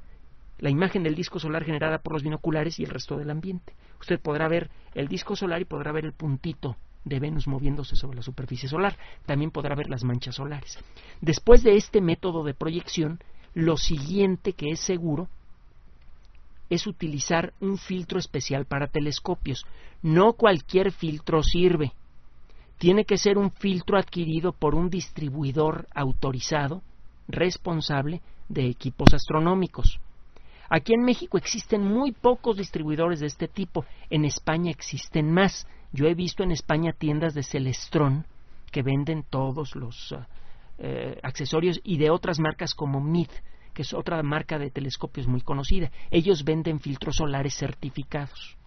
la imagen del disco solar generada por los binoculares y el resto del ambiente. Usted podrá ver el disco solar y podrá ver el puntito de Venus moviéndose sobre la superficie solar. También podrá ver las manchas solares. Después de este método de proyección, lo siguiente que es seguro es utilizar un filtro especial para telescopios. No cualquier filtro sirve. Tiene que ser un filtro adquirido por un distribuidor autorizado, responsable de equipos astronómicos. Aquí en México existen muy pocos distribuidores de este tipo. En España existen más. Yo he visto en España tiendas de Celestrón que venden todos los eh, accesorios y de otras marcas como MID, que es otra marca de telescopios muy conocida. Ellos venden filtros solares certificados.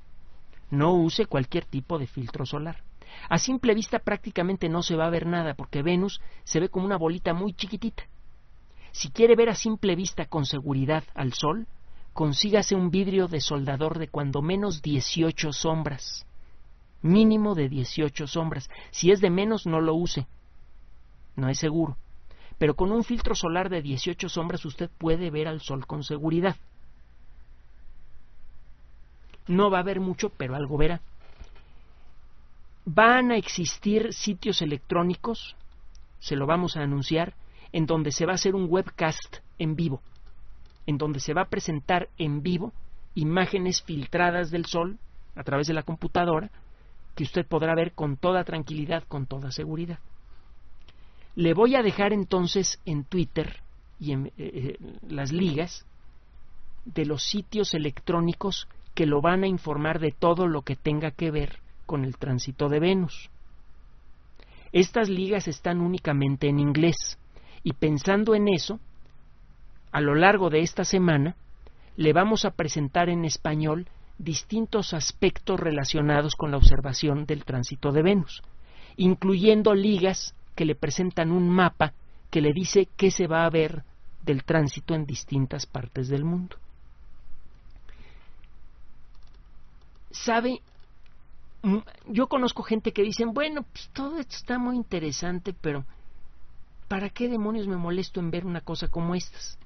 No use cualquier tipo de filtro solar. A simple vista prácticamente no se va a ver nada porque Venus se ve como una bolita muy chiquitita. Si quiere ver a simple vista con seguridad al Sol, consígase un vidrio de soldador de cuando menos 18 sombras mínimo de 18 sombras. Si es de menos, no lo use. No es seguro. Pero con un filtro solar de 18 sombras usted puede ver al sol con seguridad. No va a ver mucho, pero algo verá. Van a existir sitios electrónicos, se lo vamos a anunciar, en donde se va a hacer un webcast en vivo, en donde se va a presentar en vivo imágenes filtradas del sol a través de la computadora que usted podrá ver con toda tranquilidad, con toda seguridad. Le voy a dejar entonces en Twitter y en eh, eh, las ligas de los sitios electrónicos que lo van a informar de todo lo que tenga que ver con el tránsito de Venus. Estas ligas están únicamente en inglés y pensando en eso, a lo largo de esta semana le vamos a presentar en español distintos aspectos relacionados con la observación del tránsito de Venus, incluyendo ligas que le presentan un mapa que le dice qué se va a ver del tránsito en distintas partes del mundo. ¿Sabe? Yo conozco gente que dicen, bueno, pues todo esto está muy interesante, pero ¿para qué demonios me molesto en ver una cosa como estas?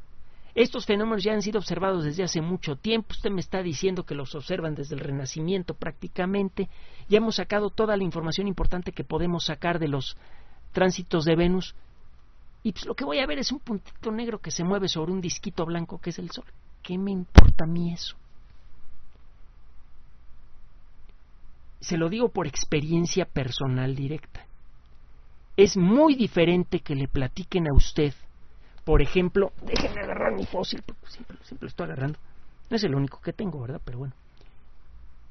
Estos fenómenos ya han sido observados desde hace mucho tiempo. Usted me está diciendo que los observan desde el Renacimiento prácticamente. Ya hemos sacado toda la información importante que podemos sacar de los tránsitos de Venus. Y pues lo que voy a ver es un puntito negro que se mueve sobre un disquito blanco que es el Sol. ¿Qué me importa a mí eso? Se lo digo por experiencia personal directa. Es muy diferente que le platiquen a usted por ejemplo, déjenme agarrar mi fósil, porque siempre, siempre lo estoy agarrando. No es el único que tengo, ¿verdad? Pero bueno.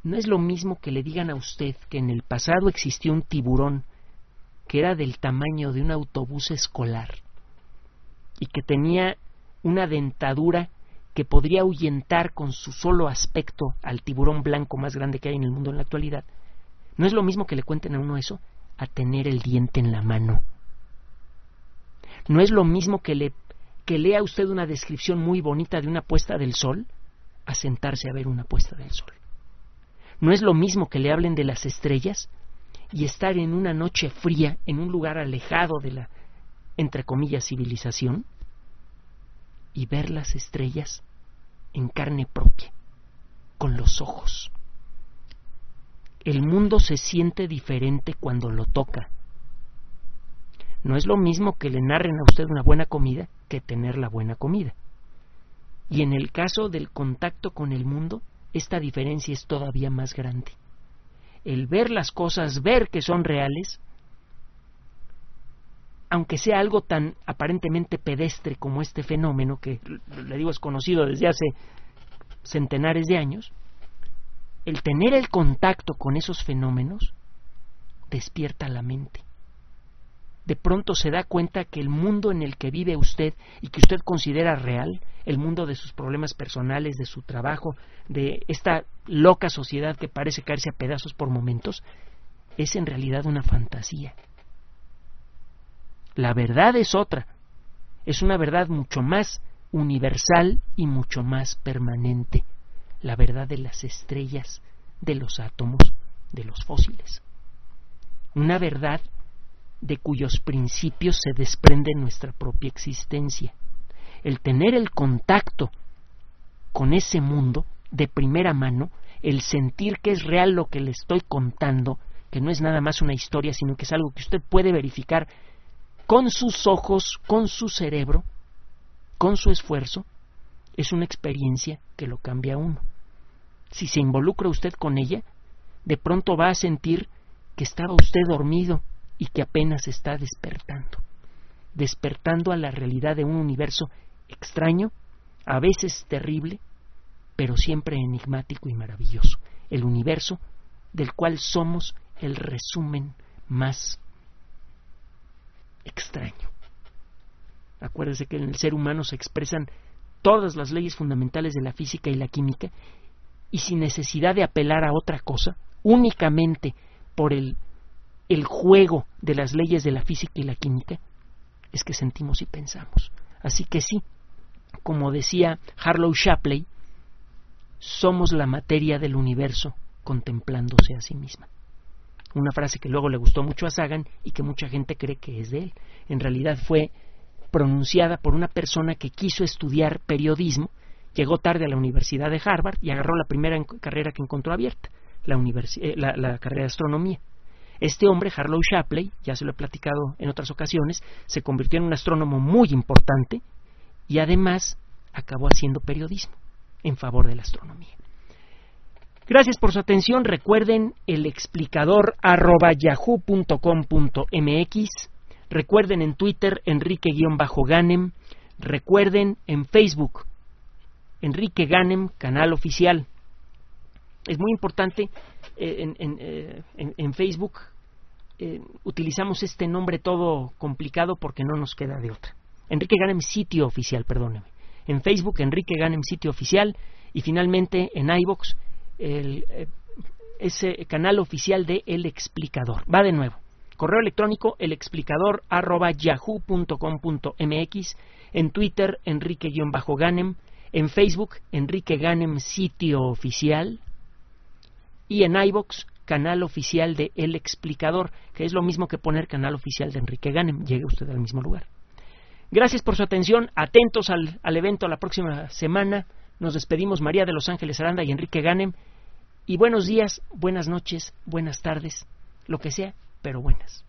No es lo mismo que le digan a usted que en el pasado existió un tiburón que era del tamaño de un autobús escolar y que tenía una dentadura que podría ahuyentar con su solo aspecto al tiburón blanco más grande que hay en el mundo en la actualidad. No es lo mismo que le cuenten a uno eso a tener el diente en la mano. No es lo mismo que, le, que lea usted una descripción muy bonita de una puesta del sol a sentarse a ver una puesta del sol. No es lo mismo que le hablen de las estrellas y estar en una noche fría en un lugar alejado de la, entre comillas, civilización y ver las estrellas en carne propia, con los ojos. El mundo se siente diferente cuando lo toca, no es lo mismo que le narren a usted una buena comida que tener la buena comida. Y en el caso del contacto con el mundo, esta diferencia es todavía más grande. El ver las cosas, ver que son reales, aunque sea algo tan aparentemente pedestre como este fenómeno, que le digo es conocido desde hace centenares de años, el tener el contacto con esos fenómenos despierta la mente. De pronto se da cuenta que el mundo en el que vive usted y que usted considera real, el mundo de sus problemas personales, de su trabajo, de esta loca sociedad que parece caerse a pedazos por momentos, es en realidad una fantasía. La verdad es otra, es una verdad mucho más universal y mucho más permanente, la verdad de las estrellas, de los átomos, de los fósiles. Una verdad de cuyos principios se desprende nuestra propia existencia. El tener el contacto con ese mundo de primera mano, el sentir que es real lo que le estoy contando, que no es nada más una historia, sino que es algo que usted puede verificar con sus ojos, con su cerebro, con su esfuerzo, es una experiencia que lo cambia a uno. Si se involucra usted con ella, de pronto va a sentir que estaba usted dormido y que apenas está despertando, despertando a la realidad de un universo extraño, a veces terrible, pero siempre enigmático y maravilloso, el universo del cual somos el resumen más extraño. Acuérdese que en el ser humano se expresan todas las leyes fundamentales de la física y la química y sin necesidad de apelar a otra cosa, únicamente por el, el juego de las leyes de la física y la química, es que sentimos y pensamos. Así que sí, como decía Harlow Shapley, somos la materia del universo contemplándose a sí misma una frase que luego le gustó mucho a Sagan y que mucha gente cree que es de él. En realidad fue pronunciada por una persona que quiso estudiar periodismo, llegó tarde a la Universidad de Harvard y agarró la primera carrera que encontró abierta, la, eh, la carrera de astronomía. Este hombre, Harlow Shapley, ya se lo he platicado en otras ocasiones, se convirtió en un astrónomo muy importante y además acabó haciendo periodismo en favor de la astronomía. Gracias por su atención. Recuerden el explicador arroba yahoo.com.mx. Recuerden en Twitter Enrique-Ganem. Recuerden en Facebook Enrique Ganem, canal oficial. Es muy importante eh, eh, en, Facebook. Eh, utilizamos este nombre todo complicado porque no nos queda de otra. Enrique Ganem, sitio oficial, perdóneme. En Facebook, Enrique Ganem, sitio oficial. Y finalmente en iBox el, ese canal oficial de El Explicador. Va de nuevo. Correo electrónico elexplicador arroba yahoo.com.mx, en Twitter Enrique-Ganem, en Facebook Enrique Ganem sitio oficial y en iBox canal oficial de El Explicador, que es lo mismo que poner canal oficial de Enrique Ganem. Llegue usted al mismo lugar. Gracias por su atención. Atentos al, al evento la próxima semana. Nos despedimos María de Los Ángeles Aranda y Enrique Ganem. Y buenos días, buenas noches, buenas tardes, lo que sea, pero buenas.